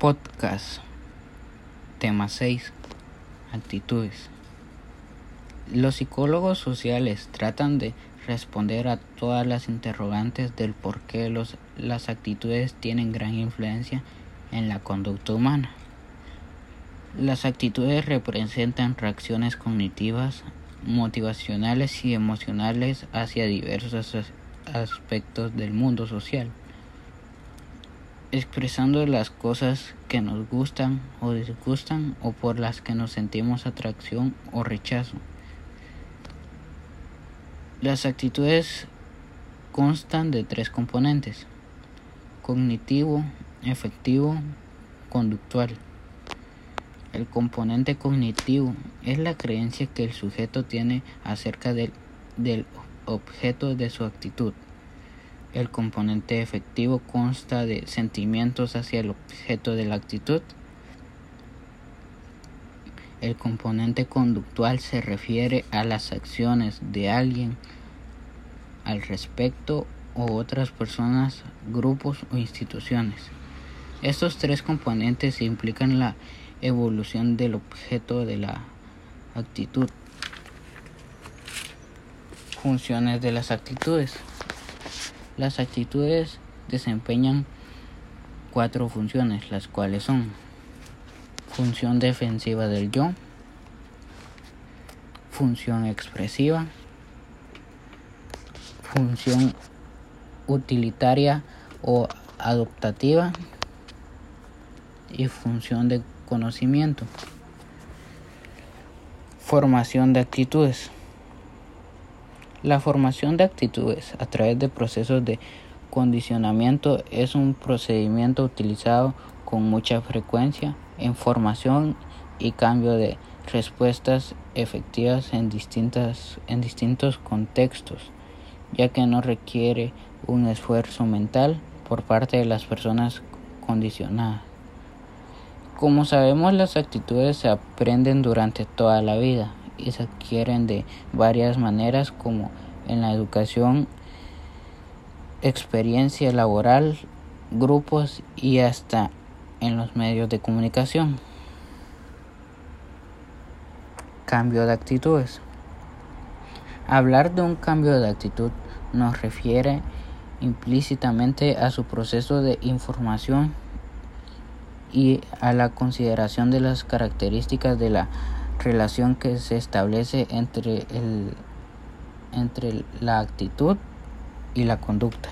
Podcast. Tema 6. Actitudes. Los psicólogos sociales tratan de responder a todas las interrogantes del por qué los, las actitudes tienen gran influencia en la conducta humana. Las actitudes representan reacciones cognitivas, motivacionales y emocionales hacia diversos aspectos del mundo social, expresando las cosas que nos gustan o disgustan o por las que nos sentimos atracción o rechazo. Las actitudes constan de tres componentes, cognitivo, efectivo, conductual. El componente cognitivo es la creencia que el sujeto tiene acerca del, del objeto de su actitud. El componente efectivo consta de sentimientos hacia el objeto de la actitud. El componente conductual se refiere a las acciones de alguien al respecto o otras personas, grupos o instituciones. Estos tres componentes implican la evolución del objeto de la actitud. Funciones de las actitudes. Las actitudes desempeñan cuatro funciones, las cuales son función defensiva del yo, función expresiva, función utilitaria o adoptativa y función de conocimiento. Formación de actitudes. La formación de actitudes a través de procesos de condicionamiento es un procedimiento utilizado con mucha frecuencia en formación y cambio de respuestas efectivas en, distintas, en distintos contextos, ya que no requiere un esfuerzo mental por parte de las personas condicionadas. Como sabemos, las actitudes se aprenden durante toda la vida y se adquieren de varias maneras como en la educación, experiencia laboral, grupos y hasta en los medios de comunicación. Cambio de actitudes. Hablar de un cambio de actitud nos refiere implícitamente a su proceso de información y a la consideración de las características de la relación que se establece entre, el, entre la actitud y la conducta.